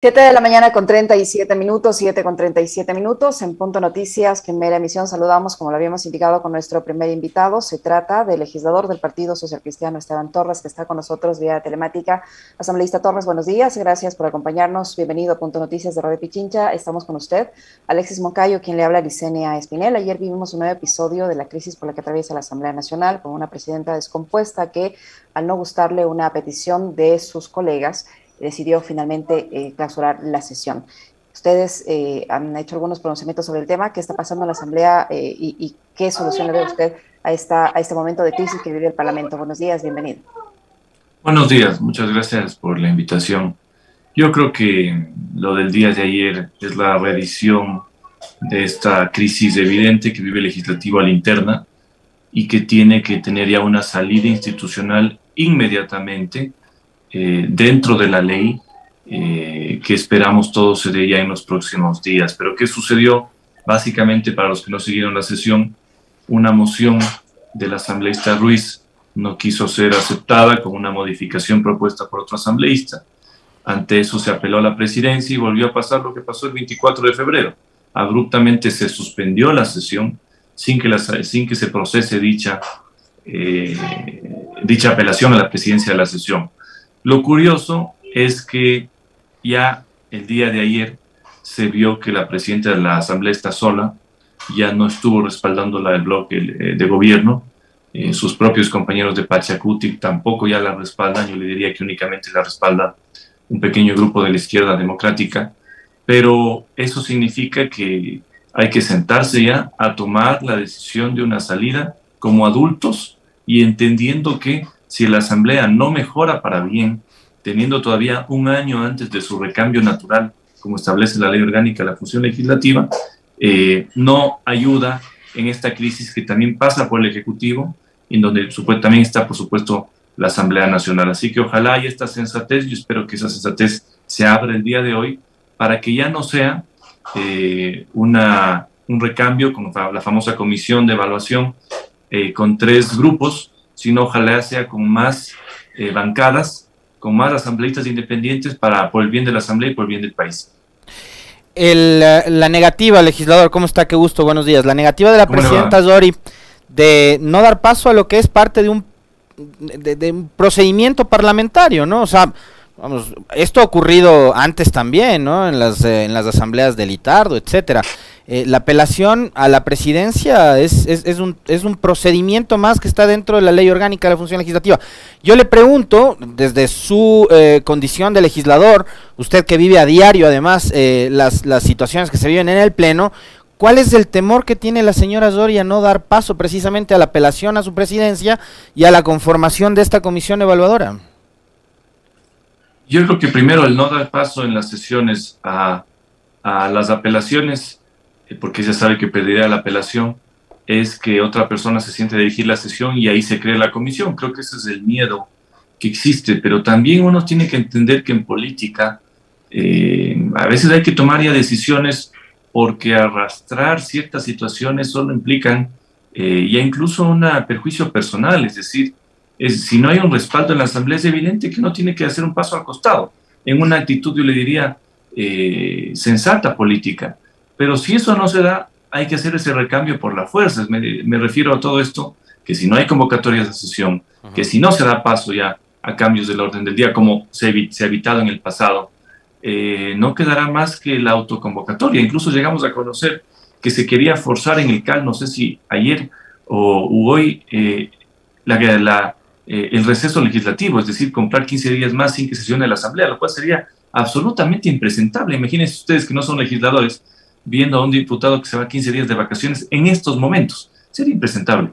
7 de la mañana con 37 minutos, 7 con 37 minutos. En Punto Noticias, que en mera emisión saludamos, como lo habíamos indicado, con nuestro primer invitado. Se trata del legislador del Partido Social Cristiano, Esteban Torres, que está con nosotros vía telemática. Asambleísta Torres, buenos días. Gracias por acompañarnos. Bienvenido a Punto Noticias de Radio Pichincha. Estamos con usted. Alexis Moncayo, quien le habla a Licenia Espinel. Ayer vivimos un nuevo episodio de la crisis por la que atraviesa la Asamblea Nacional, con una presidenta descompuesta que, al no gustarle una petición de sus colegas, decidió finalmente eh, clausurar la sesión. Ustedes eh, han hecho algunos pronunciamientos sobre el tema, qué está pasando en la Asamblea eh, y, qué solución le ve usted a, esta, a este momento de crisis que vive el Parlamento. Buenos días, bienvenido. Buenos días, muchas gracias por la invitación. Yo creo que lo del día de ayer es la reedición de esta crisis evidente que vive el legislativo a la interna y que tiene que tener ya una salida institucional inmediatamente eh, dentro de la ley eh, que esperamos todo se dé ya en los próximos días. Pero ¿qué sucedió? Básicamente, para los que no siguieron la sesión, una moción del asambleísta Ruiz no quiso ser aceptada con una modificación propuesta por otro asambleísta. Ante eso se apeló a la presidencia y volvió a pasar lo que pasó el 24 de febrero. Abruptamente se suspendió la sesión sin que, sin que se procese dicha, eh, dicha apelación a la presidencia de la sesión. Lo curioso es que ya el día de ayer se vio que la presidenta de la Asamblea está sola, ya no estuvo respaldando la del bloque eh, de gobierno, eh, sus propios compañeros de Pachacuti tampoco ya la respaldan, yo le diría que únicamente la respalda un pequeño grupo de la izquierda democrática, pero eso significa que hay que sentarse ya a tomar la decisión de una salida como adultos y entendiendo que si la Asamblea no mejora para bien, teniendo todavía un año antes de su recambio natural, como establece la ley orgánica la función legislativa, eh, no ayuda en esta crisis que también pasa por el Ejecutivo, en donde también está, por supuesto, la Asamblea Nacional. Así que ojalá haya esta sensatez, yo espero que esa sensatez se abra el día de hoy, para que ya no sea eh, una, un recambio con la famosa comisión de evaluación eh, con tres grupos, sino ojalá sea con más eh, bancadas, con más asambleístas independientes para por el bien de la asamblea y por el bien del país. la negativa, legislador, ¿cómo está? Qué gusto, buenos días. La negativa de la presidenta Zori de no dar paso a lo que es parte de un, de un procedimiento parlamentario, ¿no? O sea, Vamos, esto ha ocurrido antes también, ¿no? En las, eh, en las asambleas del Itardo, etcétera. Eh, la apelación a la presidencia es, es, un, es un procedimiento más que está dentro de la ley orgánica de la función legislativa. Yo le pregunto, desde su eh, condición de legislador, usted que vive a diario además las, las situaciones que se viven en el Pleno, ¿Cuál es el temor que tiene la señora Zoria no dar paso precisamente a la apelación a su presidencia y a la conformación de esta comisión evaluadora? Yo creo que primero el no dar paso en las sesiones a, las apelaciones, eh, porque ya sabe que pediría la apelación, es que otra persona se siente a dirigir la sesión y ahí se cree la comisión. Creo que ese es el miedo que existe, pero también uno tiene que entender que en política eh, a veces hay que tomar ya decisiones porque arrastrar ciertas situaciones solo implican eh, ya incluso un perjuicio personal, es decir, si no hay un respaldo en la Asamblea, es evidente que no tiene que hacer un paso al costado, en una actitud, yo le diría, eh, sensata política. Pero si eso no se da, hay que hacer ese recambio por las fuerzas. Me, refiero a todo esto, que si no hay convocatorias de sesión, que si no se da paso ya a cambios del orden del día, como se, ha evitado en el pasado, eh, no quedará más que la autoconvocatoria. Incluso llegamos a conocer que se quería forzar en el CAL, no sé si ayer o hoy, eh, la, la, eh, el receso legislativo, es decir, comprar 15 días más sin que sesione la Asamblea, lo cual sería absolutamente impresentable. Imagínense ustedes que no son legisladores viendo a un diputado que se va 15 días de vacaciones en estos momentos. Sería impresentable.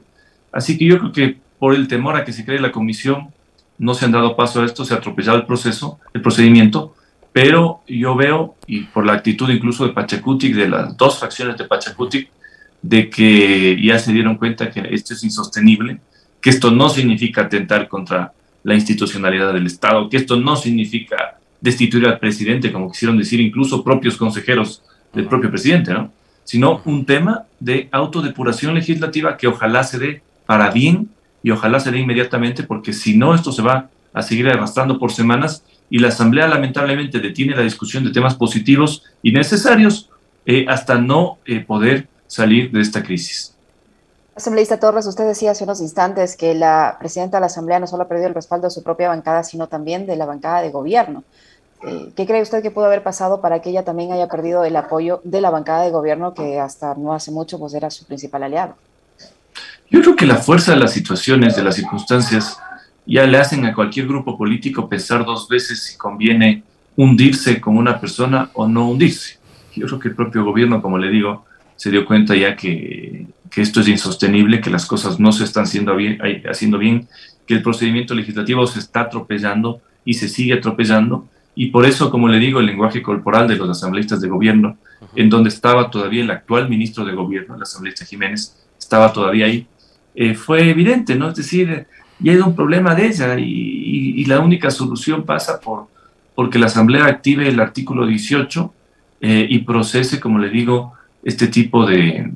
Así que yo creo que por el temor a que se cree la comisión, no se han dado paso a esto, se ha atropellado el proceso, el procedimiento, pero yo veo, y por la actitud incluso de Pachacutic, de las dos facciones de Pachacutic, de que ya se dieron cuenta que esto es insostenible, que esto no significa atentar contra la institucionalidad del Estado, que esto no significa destituir al presidente, como quisieron decir incluso propios consejeros del propio presidente, ¿no? sino un tema de autodepuración legislativa que ojalá se dé para bien y ojalá se dé inmediatamente, porque si no, esto se va a seguir arrastrando por semanas y la Asamblea lamentablemente detiene la discusión de temas positivos y necesarios eh, hasta no eh, poder salir de esta crisis. Asambleísta Torres, usted decía hace unos instantes que la presidenta de la Asamblea no solo ha perdido el respaldo de su propia bancada, sino también de la bancada de gobierno. ¿Qué cree usted que pudo haber pasado para que ella también haya perdido el apoyo de la bancada de gobierno que hasta no hace mucho pues era su principal aliado? Yo creo que la fuerza de las situaciones, de las circunstancias, ya le hacen a cualquier grupo político pensar dos veces si conviene hundirse con una persona o no hundirse. Yo creo que el propio gobierno, como le digo, se dio cuenta ya que, que esto es insostenible, que las cosas no se están haciendo bien, haciendo bien, que el procedimiento legislativo se está atropellando y se sigue atropellando. Y por eso, como le digo, el lenguaje corporal de los asambleístas de gobierno, en donde estaba todavía el actual ministro de gobierno, el asambleísta Jiménez, estaba todavía ahí, eh, fue evidente, ¿no? Es decir, ya era un problema de ella y, la única solución pasa por porque la Asamblea active el artículo 18 eh, y procese, como le digo, este tipo de,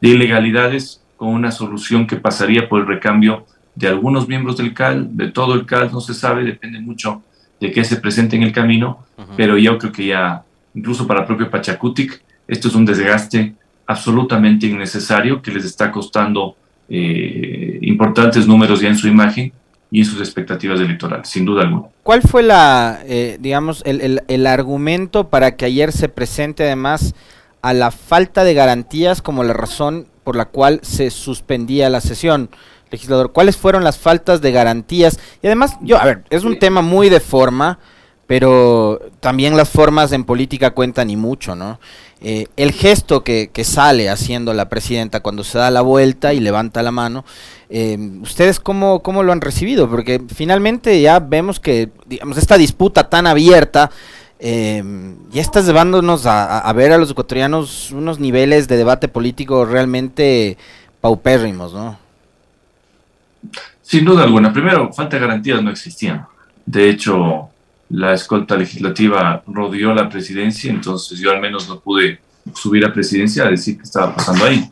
de, ilegalidades con una solución que pasaría por el recambio de algunos miembros del CAL, de todo el CAL, no se sabe, depende mucho de qué se presente en el camino, pero yo creo que ya, incluso para el propio Pachacutic, esto es un desgaste absolutamente innecesario que les está costando eh, importantes números ya en su imagen y en sus expectativas electorales, sin duda alguna. ¿Cuál fue la, eh, digamos, el, el, argumento para que ayer se presente además a la falta de garantías como la razón por la cual se suspendía la sesión? Legislador, ¿cuáles fueron las faltas de garantías? Y además, yo, a ver, es un tema muy de forma, pero también las formas en política cuentan y mucho, ¿no? Eh, el gesto que, sale haciendo la presidenta cuando se da la vuelta y levanta la mano, eh, ¿ustedes cómo, cómo, lo han recibido? Porque finalmente ya vemos que, digamos, esta disputa tan abierta eh, ya está llevándonos a, ver a los ecuatorianos unos niveles de debate político realmente paupérrimos, ¿no? Sin duda alguna. Primero, falta de garantías no existían. De hecho, la escolta legislativa rodeó la presidencia, entonces yo al menos no pude subir a presidencia a decir qué estaba pasando ahí.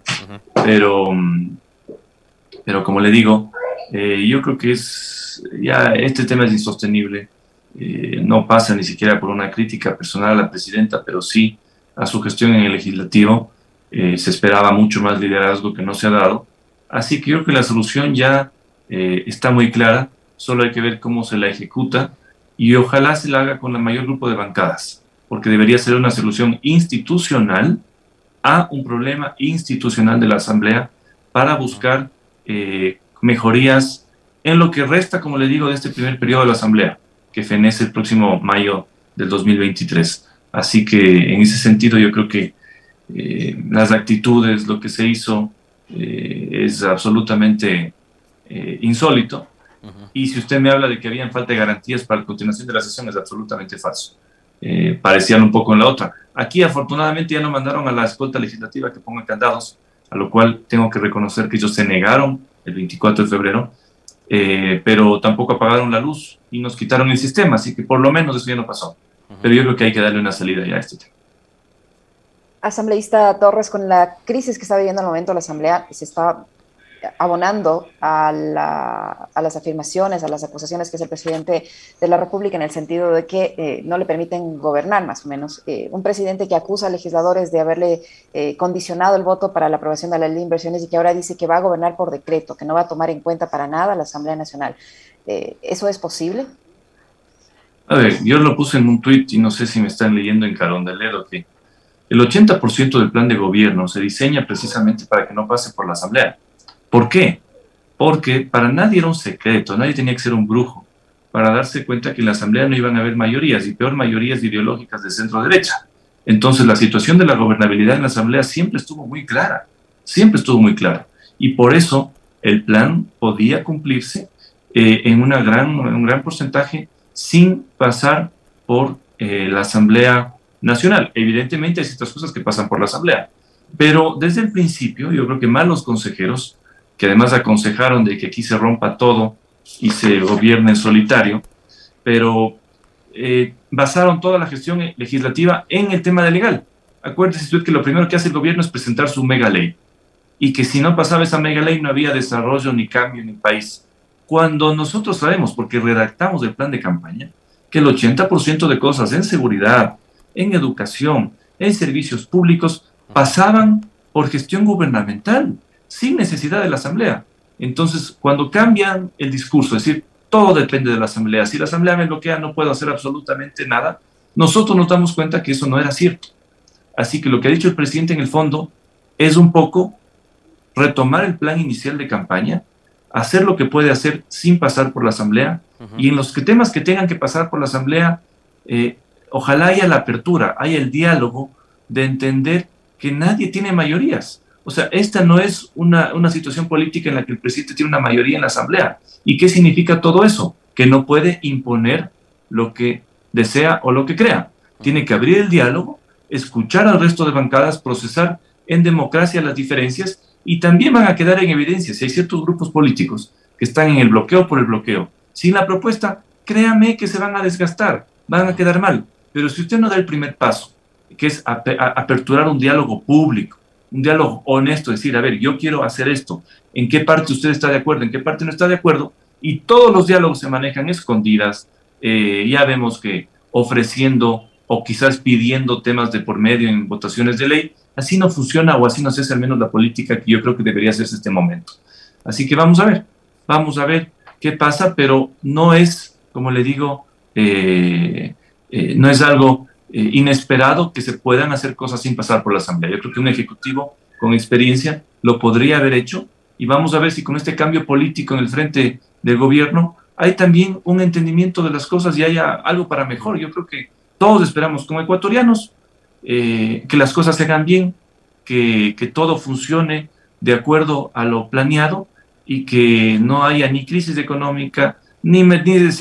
Pero, pero como le digo, eh, yo creo que es ya este tema es insostenible. Eh, no pasa ni siquiera por una crítica personal a la presidenta, pero sí a su gestión en el legislativo. Eh, se esperaba mucho más liderazgo que no se ha dado. Así que yo creo que la solución ya está muy clara, solo hay que ver cómo se la ejecuta y ojalá se la haga con el mayor grupo de bancadas, porque debería ser una solución institucional a un problema institucional de la Asamblea para buscar eh, mejorías en lo que resta, como le digo, de este primer periodo de la Asamblea, que fenece el próximo mayo del 2023. Así que en ese sentido yo creo que eh, las actitudes, lo que se hizo, eh, es absolutamente insólito y si usted me habla de que habían falta de garantías para la continuación de la sesión, es absolutamente falso. Eh, parecían un poco en la otra. Aquí, afortunadamente, ya no mandaron a la escolta legislativa que ponga candados, a lo cual tengo que reconocer que ellos se negaron el 24 de febrero, eh, pero tampoco apagaron la luz y nos quitaron el sistema, así que por lo menos eso ya no pasó. Pero yo creo que hay que darle una salida ya a este tema. Asambleísta Torres, con la crisis que está viviendo en el momento la Asamblea, se está abonando a, las afirmaciones, a las acusaciones que es el presidente de la República en el sentido de que eh, no le permiten gobernar, más o menos. Eh, un presidente que acusa a legisladores de haberle eh, condicionado el voto para la aprobación de la ley de inversiones y que ahora dice que va a gobernar por decreto, que no va a tomar en cuenta para nada la Asamblea Nacional. ¿Eso es posible? A ver, yo lo puse en un tuit y no sé si me están leyendo en Carondelet que el 80% del plan de gobierno se diseña precisamente para que no pase por la Asamblea. ¿Por qué? Porque para nadie era un secreto, nadie tenía que ser un brujo para darse cuenta que en la Asamblea no iban a haber mayorías y peor mayorías ideológicas de centro derecha. Entonces la situación de la gobernabilidad en la Asamblea siempre estuvo muy clara, siempre estuvo muy clara. Y por eso el plan podía cumplirse eh, en, gran, un gran porcentaje sin pasar por eh, la Asamblea Nacional. Evidentemente hay ciertas cosas que pasan por la Asamblea, pero desde el principio yo creo que más los consejeros que además aconsejaron de que aquí se rompa todo y se gobierne en solitario, pero eh, basaron toda la gestión legislativa en el tema de legal. Acuérdese usted que lo primero que hace el gobierno es presentar su mega ley y que si no pasaba esa mega ley no había desarrollo ni cambio en el país. cuando nosotros sabemos, porque redactamos el plan de campaña, que el 80% de cosas en seguridad, en educación, en servicios públicos, pasaban por gestión gubernamental, sin necesidad de la Asamblea. Entonces, cuando cambian el discurso, es decir, todo depende de la Asamblea, si la Asamblea me bloquea no puedo hacer absolutamente nada, nosotros nos damos cuenta que eso no era cierto. Así que lo que ha dicho el presidente en el fondo es un poco retomar el plan inicial de campaña, hacer lo que puede hacer sin pasar por la Asamblea y en los que temas que tengan que pasar por la Asamblea, eh, ojalá haya la apertura, haya el diálogo de entender que nadie tiene mayorías. O sea, esta no es una, una situación política en la que el presidente tiene una mayoría en la Asamblea. ¿Y qué significa todo eso? Que no puede imponer lo que desea o lo que crea. Tiene que abrir el diálogo, escuchar al resto de bancadas, procesar en democracia las diferencias y también van a quedar en evidencia si hay ciertos grupos políticos que están en el bloqueo por el bloqueo. Sin la propuesta, créame que se van a desgastar, van a quedar mal. Pero si usted no da el primer paso, que es aperturar un diálogo público, un diálogo honesto, decir, a ver, yo quiero hacer esto, ¿en qué parte usted está de acuerdo, en qué parte no está de acuerdo? Y todos los diálogos se manejan escondidas, eh, ya vemos que ofreciendo o quizás pidiendo temas de por medio en votaciones de ley, así no funciona o así no se hace al menos la política que yo creo que debería hacerse este momento. Así que vamos a ver, vamos a ver qué pasa, pero no es, como le digo, eh, eh, no es algo eh, inesperado que se puedan hacer cosas sin pasar por la Asamblea. Yo creo que un ejecutivo con experiencia lo podría haber hecho y vamos a ver si con este cambio político en el frente del gobierno hay también un entendimiento de las cosas y haya algo para mejor. Yo creo que todos esperamos como ecuatorianos eh, que las cosas se hagan bien, que, que, todo funcione de acuerdo a lo planeado y que no haya ni crisis económica, ni, ni,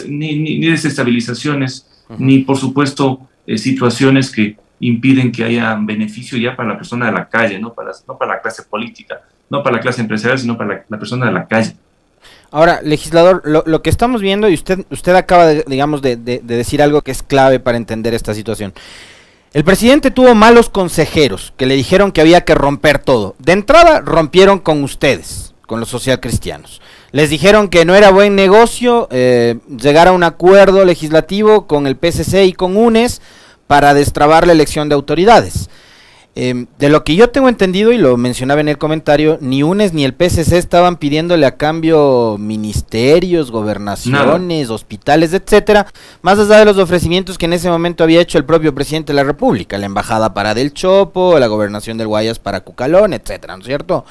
ni, ni desestabilizaciones, ni por supuesto eh, situaciones que impiden que haya beneficio ya para la persona de la calle, no para, no para la clase política, no para la clase empresarial, sino para la, persona de la calle. Ahora, legislador, lo, que estamos viendo, y usted, usted acaba, de, digamos, de, de, decir algo que es clave para entender esta situación. El presidente tuvo malos consejeros que le dijeron que había que romper todo. De entrada, rompieron con ustedes, con los socialcristianos. Les dijeron que no era buen negocio eh, llegar a un acuerdo legislativo con el PCC y con UNES para destrabar la elección de autoridades. Em, de lo que yo tengo entendido, y lo mencionaba en el comentario, ni UNES ni el PCC estaban pidiéndole a cambio ministerios, gobernaciones, hospitales, etcétera, más allá de los ofrecimientos que en ese momento había hecho el propio presidente de la República, la embajada para Del Chopo, la gobernación del Guayas para Cucalón, etcétera, ¿no es cierto?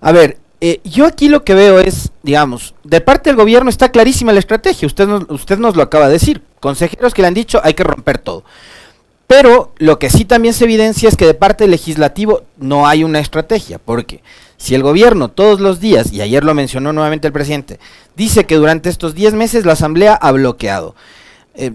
A ver, eh, yo aquí lo que veo es, digamos, de parte del gobierno está clarísima la estrategia, usted nos, usted nos lo acaba de decir, consejeros que le han dicho hay que romper todo. Pero lo que sí también se evidencia es que de parte del legislativo no hay una estrategia, porque si el gobierno todos los días, y ayer lo mencionó nuevamente el presidente, dice que durante estos 10 meses la Asamblea ha bloqueado. Eh,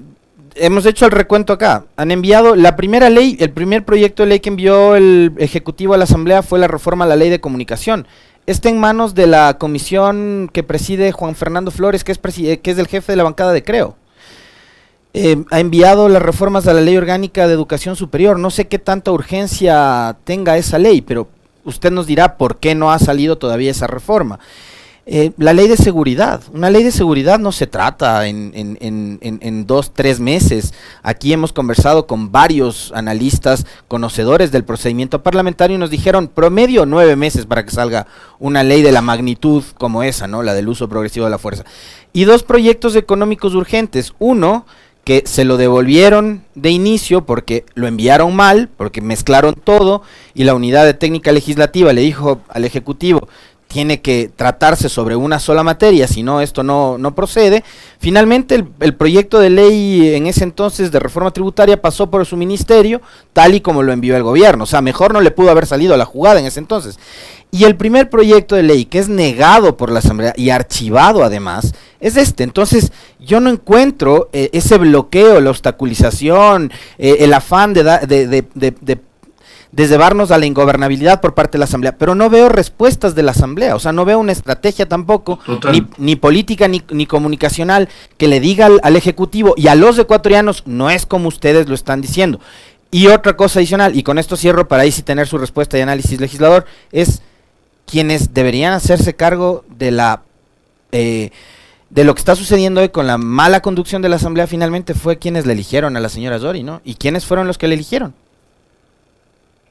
hemos hecho el recuento acá. Han enviado la primera ley, el primer proyecto de ley que envió el Ejecutivo a la Asamblea fue la reforma a la ley de comunicación está en manos de la comisión que preside Juan Fernando Flores, que es, que es el jefe de la bancada de Creo. Eh, ha enviado las reformas a la ley orgánica de educación superior. No sé qué tanta urgencia tenga esa ley, pero usted nos dirá por qué no ha salido todavía esa reforma. Eh, la ley de seguridad. Una ley de seguridad no se trata en, en, dos, tres meses. Aquí hemos conversado con varios analistas conocedores del procedimiento parlamentario y nos dijeron promedio nueve meses para que salga una ley de la magnitud como esa, ¿no? La del uso progresivo de la fuerza. Y dos proyectos económicos urgentes. Uno, que se lo devolvieron de inicio porque lo enviaron mal, porque mezclaron todo y la unidad de técnica legislativa le dijo al Ejecutivo, tiene que tratarse sobre una sola materia, si no, esto no, no procede. Finalmente, el, proyecto de ley en ese entonces de reforma tributaria pasó por su ministerio, tal y como lo envió el gobierno. O sea, mejor no le pudo haber salido la jugada en ese entonces. Y el primer proyecto de ley, que es negado por la Asamblea y archivado además, es este. Entonces, yo no encuentro eh, ese bloqueo, la obstaculización, eh, el afán de, de de llevarnos a la ingobernabilidad por parte de la Asamblea, pero no veo respuestas de la Asamblea, o sea, no veo una estrategia tampoco, ni, política ni, ni, comunicacional, que le diga al, Ejecutivo y a los ecuatorianos, no es como ustedes lo están diciendo. Y otra cosa adicional, y con esto cierro para ahí sí tener su respuesta y análisis legislador, es quienes deberían hacerse cargo de la... Eh, de lo que está sucediendo hoy con la mala conducción de la Asamblea finalmente fue quienes le eligieron a la señora Zori, ¿no? ¿Y quiénes fueron los que le eligieron?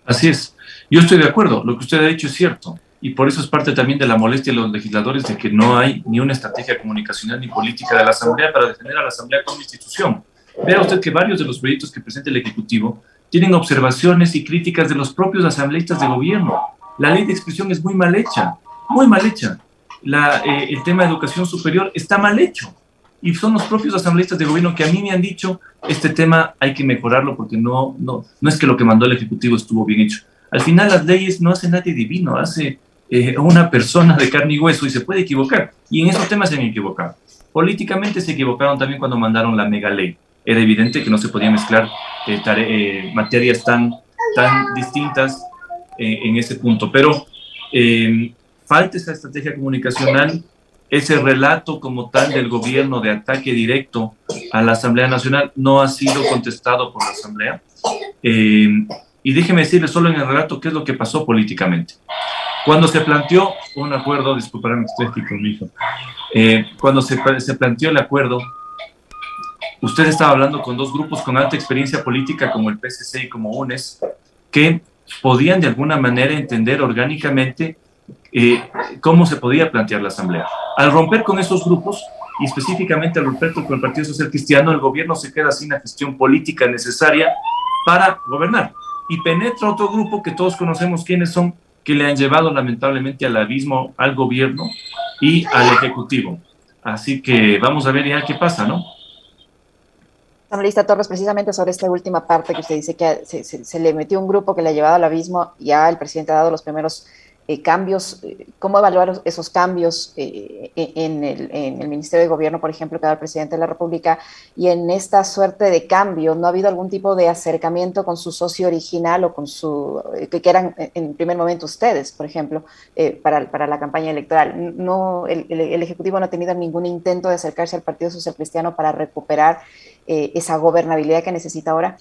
Así es. Yo estoy de acuerdo. Lo que usted ha dicho es cierto. Y por eso es parte también de la molestia de los legisladores de que no hay ni una estrategia comunicacional ni política de la Asamblea para defender a la Asamblea como institución. Vea usted que varios de los proyectos que presenta el Ejecutivo tienen observaciones y críticas de los propios asambleístas de gobierno. La ley de expresión es muy mal hecha, muy mal hecha. La, eh, el tema de educación superior está mal hecho. Y son los propios asambleístas de gobierno que a mí me han dicho, este tema hay que mejorarlo porque no, no, no es que lo que mandó el Ejecutivo estuvo bien hecho. Al final las leyes no hace nadie divino, hace eh, una persona de carne y hueso y se puede equivocar. Y en esos temas se han equivocado. Políticamente se equivocaron también cuando mandaron la mega ley. Era evidente que no se podía mezclar eh, eh, materias tan, tan distintas en ese punto. Pero falta esa estrategia comunicacional, ese relato como tal del gobierno de ataque directo a la Asamblea Nacional no ha sido contestado por la Asamblea. y déjeme decirle solo en el relato qué es lo que pasó políticamente. Cuando se planteó un acuerdo, disculparme, estoy aquí con mi hijo, eh, cuando se, se planteó el acuerdo, usted estaba hablando con dos grupos con alta experiencia política como el PSC y como UNES, que podían de alguna manera entender orgánicamente eh, cómo se podía plantear la Asamblea. Al romper con esos grupos, y específicamente al romper con el Partido Social Cristiano, el gobierno se queda sin la gestión política necesaria para gobernar. Y penetra otro grupo que todos conocemos quiénes son, que le han llevado lamentablemente al abismo al gobierno y al ejecutivo. Así que vamos a ver ya qué pasa, ¿no? Asambleísta Torres, precisamente sobre esta última parte que usted dice que se, le metió un grupo que le ha llevado al abismo, ya el presidente ha dado los primeros eh, cambios, eh, cómo evaluar esos cambios eh, en, el, Ministerio de Gobierno, por ejemplo, que da el presidente de la República, y en esta suerte de cambio, ¿no ha habido algún tipo de acercamiento con su socio original o con su, que, eran en primer momento ustedes, por ejemplo, para, para, la campaña electoral? No, el, el, Ejecutivo no ha tenido ningún intento de acercarse al Partido Social Cristiano para recuperar esa gobernabilidad que necesita ahora?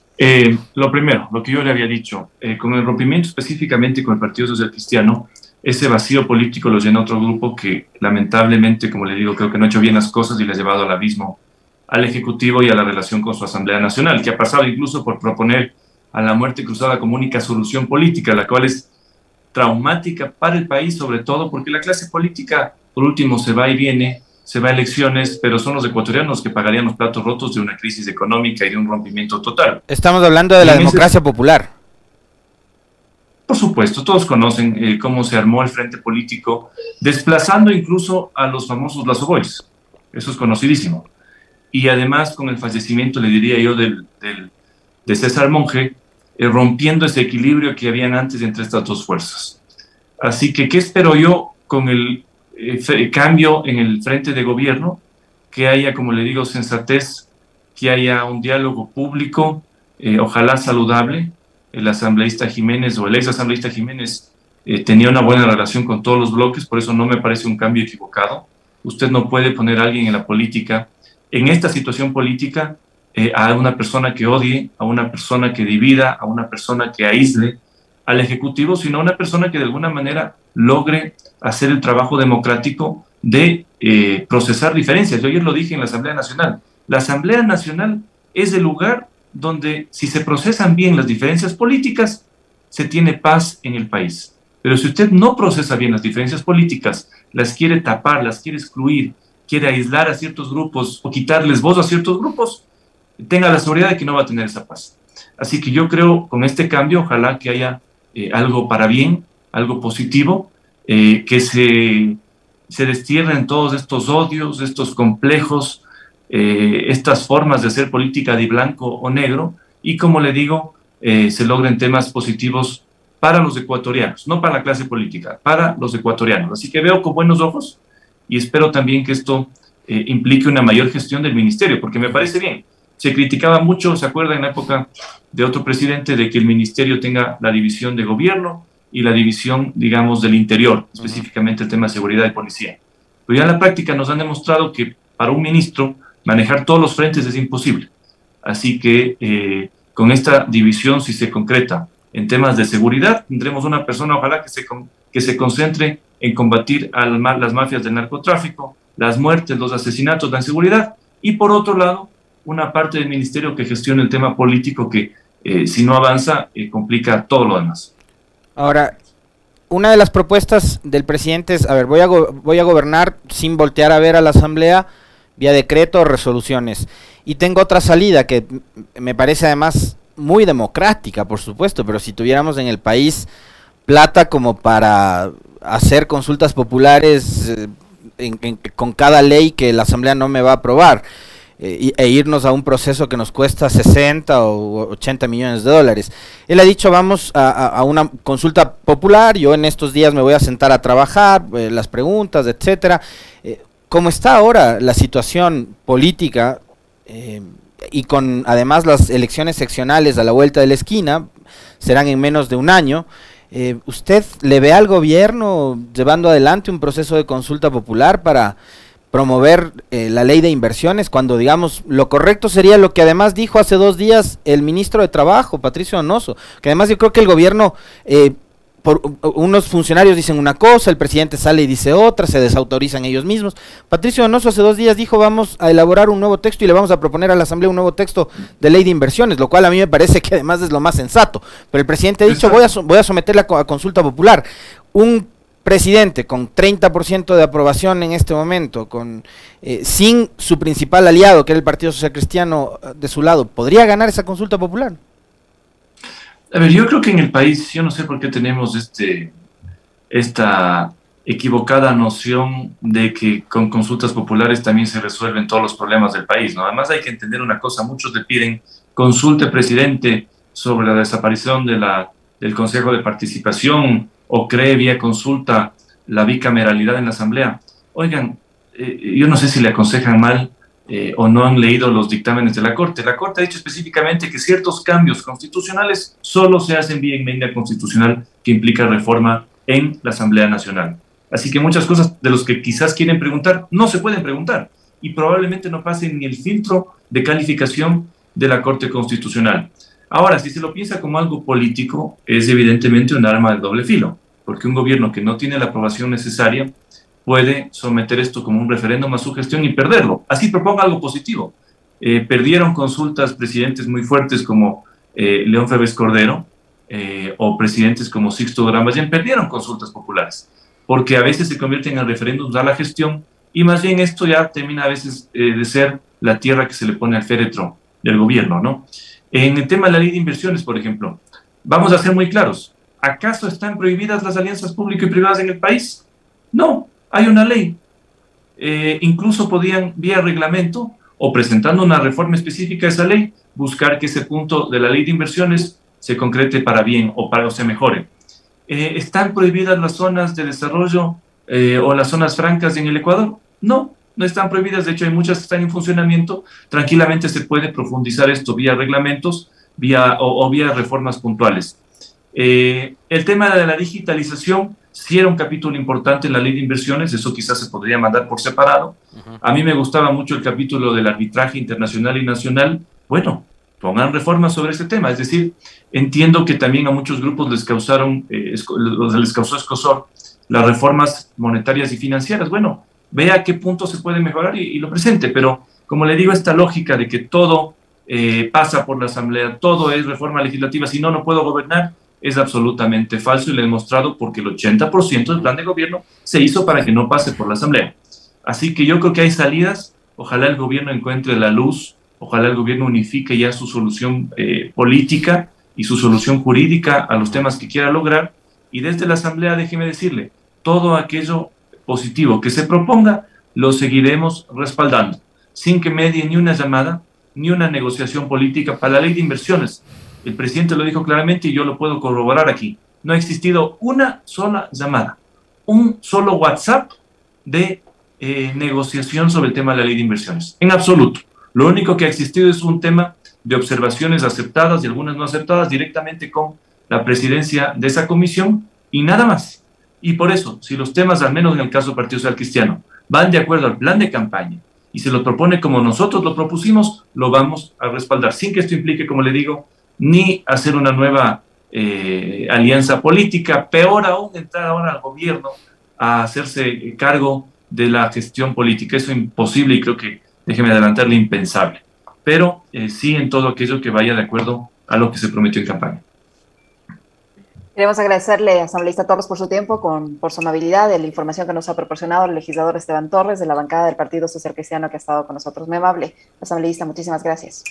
lo primero, lo que yo le había dicho, con el rompimiento específicamente con el Partido Social Cristiano, ese vacío político lo llena otro grupo que lamentablemente, como le digo, creo que no ha hecho bien las cosas y le ha llevado al abismo al Ejecutivo y a la relación con su Asamblea Nacional, que ha pasado incluso por proponer a la muerte cruzada como única solución política, la cual es traumática para el país, sobre todo porque la clase política, por último, se va y viene, se va a elecciones, pero son los ecuatorianos que pagarían los platos rotos de una crisis económica y de un rompimiento total. Estamos hablando de la democracia popular. Por supuesto, todos conocen eh, cómo se armó el frente político, desplazando incluso a los famosos Lazo Boys. Eso es conocidísimo. Y además, con el fallecimiento, le diría yo, de César Monge, eh, rompiendo ese equilibrio que habían antes entre estas dos fuerzas. Así que, ¿qué espero yo con el eh, cambio en el frente de gobierno? Que haya, como le digo, sensatez, que haya un diálogo público, ojalá saludable, el asambleísta Jiménez o el ex asambleísta Jiménez eh, tenía una buena relación con todos los bloques, por eso no me parece un cambio equivocado. Usted no puede poner a alguien en la política, en esta situación política, eh, a una persona que odie, a una persona que divida, a una persona que aísle al Ejecutivo, sino a una persona que de alguna manera logre hacer el trabajo democrático de eh, procesar diferencias. Yo ayer lo dije en la Asamblea Nacional. La Asamblea Nacional es el lugar donde si se procesan bien las diferencias políticas, se tiene paz en el país. Pero si usted no procesa bien las diferencias políticas, las quiere tapar, las quiere excluir, quiere aislar a ciertos grupos o quitarles voz a ciertos grupos, tenga la seguridad de que no va a tener esa paz. Así que yo creo con este cambio, ojalá que haya eh, algo para bien, algo positivo, eh, que se, se destierren todos estos odios, estos complejos, eh, estas formas de hacer política de blanco o negro y, como le digo, eh, se logren temas positivos para los ecuatorianos, no para la clase política, para los ecuatorianos. Así que veo con buenos ojos y espero también que esto eh, implique una mayor gestión del ministerio, porque me parece bien. Se criticaba mucho, se acuerda en la época de otro presidente, de que el ministerio tenga la división de gobierno y la división, digamos, del interior, específicamente el tema de seguridad y policía. Pero ya en la práctica nos han demostrado que para un ministro manejar todos los frentes es imposible. Así que eh, con esta división, si se concreta en temas de seguridad, tendremos una persona, ojalá que se, que se concentre en combatir las mafias del narcotráfico, las muertes, los asesinatos, la inseguridad, y por otro lado, una parte del ministerio que gestiona el tema político que eh, si no avanza eh, complica todo lo demás. Ahora, una de las propuestas del presidente es, a ver, voy a, voy a gobernar sin voltear a ver a la Asamblea vía decreto o resoluciones. Y tengo otra salida que me parece además muy democrática, por supuesto, pero si tuviéramos en el país plata como para hacer consultas populares eh, con cada ley que la Asamblea no me va a aprobar eh, e irnos a un proceso que nos cuesta 60 o 80 millones de dólares. Él ha dicho vamos a, una consulta popular, yo en estos días me voy a sentar a trabajar, eh, las preguntas, etcétera. Como está ahora la situación política y con además las elecciones seccionales a la vuelta de la esquina, serán en menos de un año, eh, ¿Usted le ve al gobierno llevando adelante un proceso de consulta popular para promover eh, la ley de inversiones cuando, digamos, lo correcto sería lo que además dijo hace dos días el ministro de Trabajo, Patricio Donoso, que además yo creo que el gobierno eh, por, unos funcionarios dicen una cosa, el presidente sale y dice otra, se desautorizan ellos mismos. Patricio Donoso hace dos días dijo vamos a elaborar un nuevo texto y le vamos a proponer a la Asamblea un nuevo texto de ley de inversiones, lo cual a mí me parece que además es lo más sensato. Pero el presidente ha dicho voy a, voy a someterla a consulta popular. Un presidente con 30% de aprobación en este momento, con eh, sin su principal aliado, que era el Partido Social Cristiano, eh, de su lado, ¿podría ganar esa consulta popular? A ver, yo creo que en el país, yo no sé por qué tenemos este, esta equivocada noción de que con consultas populares también se resuelven todos los problemas del país, ¿no? Además hay que entender una cosa, muchos le piden consulte presidente sobre la desaparición de la, del Consejo de Participación o cree vía consulta la bicameralidad en la Asamblea. Oigan, eh, yo no sé si le aconsejan mal eh, o no han leído los dictámenes de la Corte. La Corte ha dicho específicamente que ciertos cambios constitucionales solo se hacen vía enmienda constitucional que implica reforma en la Asamblea Nacional. Así que muchas cosas de los que quizás quieren preguntar no se pueden preguntar y probablemente no pasen ni el filtro de calificación de la Corte Constitucional. Ahora, si se lo piensa como algo político, es evidentemente un arma de doble filo, porque un gobierno que no tiene la aprobación necesaria puede someter esto como un referéndum a su gestión y perderlo. Así proponga algo positivo. Eh, perdieron consultas presidentes muy fuertes como eh, León Febres Cordero eh, o presidentes como Sixto Gramballén, perdieron consultas populares, porque a veces se convierten en referéndums a la gestión y más bien esto ya termina a veces de ser la tierra que se le pone al féretro del gobierno, ¿no? En el tema de la ley de inversiones, por ejemplo, vamos a ser muy claros. ¿Acaso están prohibidas las alianzas público y privadas en el país? No, hay una ley. Eh, incluso podían, vía reglamento o presentando una reforma específica a esa ley, buscar que ese punto de la ley de inversiones se concrete para bien o para que se mejore. Eh, ¿Están prohibidas las zonas de desarrollo eh, o las zonas francas en el Ecuador? No, no están prohibidas. De hecho, hay muchas que están en funcionamiento. Tranquilamente se puede profundizar esto vía reglamentos vía, o, vía reformas puntuales. el tema de la digitalización si era un capítulo importante en la ley de inversiones, eso quizás se podría mandar por separado. A mí me gustaba mucho el capítulo del arbitraje internacional y nacional. Bueno, pongan reformas sobre este tema. Es decir, entiendo que también a muchos grupos les causaron, eh, les causó escosor las reformas monetarias y financieras. Bueno, vea a qué punto se puede mejorar y, lo presente. Pero como le digo, esta lógica de que todo eh, pasa por la Asamblea, todo es reforma legislativa, si no, no puedo gobernar, es absolutamente falso y lo he demostrado porque el 80% del plan de gobierno se hizo para que no pase por la Asamblea. Así que yo creo que hay salidas, ojalá el gobierno encuentre la luz, ojalá el gobierno unifique ya su solución eh, política y su solución jurídica a los temas que quiera lograr. Y desde la Asamblea, déjeme decirle, todo aquello positivo que se proponga, lo seguiremos respaldando, sin que medie ni una llamada ni una negociación política para la ley de inversiones, el presidente lo dijo claramente y yo lo puedo corroborar aquí. No ha existido una sola llamada, un solo WhatsApp de eh, negociación sobre el tema de la ley de inversiones. En absoluto. Lo único que ha existido es un tema de observaciones aceptadas y algunas no aceptadas directamente con la presidencia de esa comisión y nada más. Y por eso, si los temas, al menos en el caso del Partido Social Cristiano, van de acuerdo al plan de campaña y se lo propone como nosotros lo propusimos, lo vamos a respaldar, sin que esto implique, como le digo, ni hacer una nueva eh, alianza política, peor aún entrar ahora al gobierno a hacerse cargo de la gestión política. Eso es imposible y creo que, déjeme adelantarle, impensable. Pero eh, sí en todo aquello que vaya de acuerdo a lo que se prometió en campaña. Queremos agradecerle a asambleísta Torres por su tiempo, con, por su amabilidad y la información que nos ha proporcionado el legislador Esteban Torres de la bancada del Partido Social Cristiano que ha estado con nosotros. Muy amable, asambleísta, muchísimas gracias.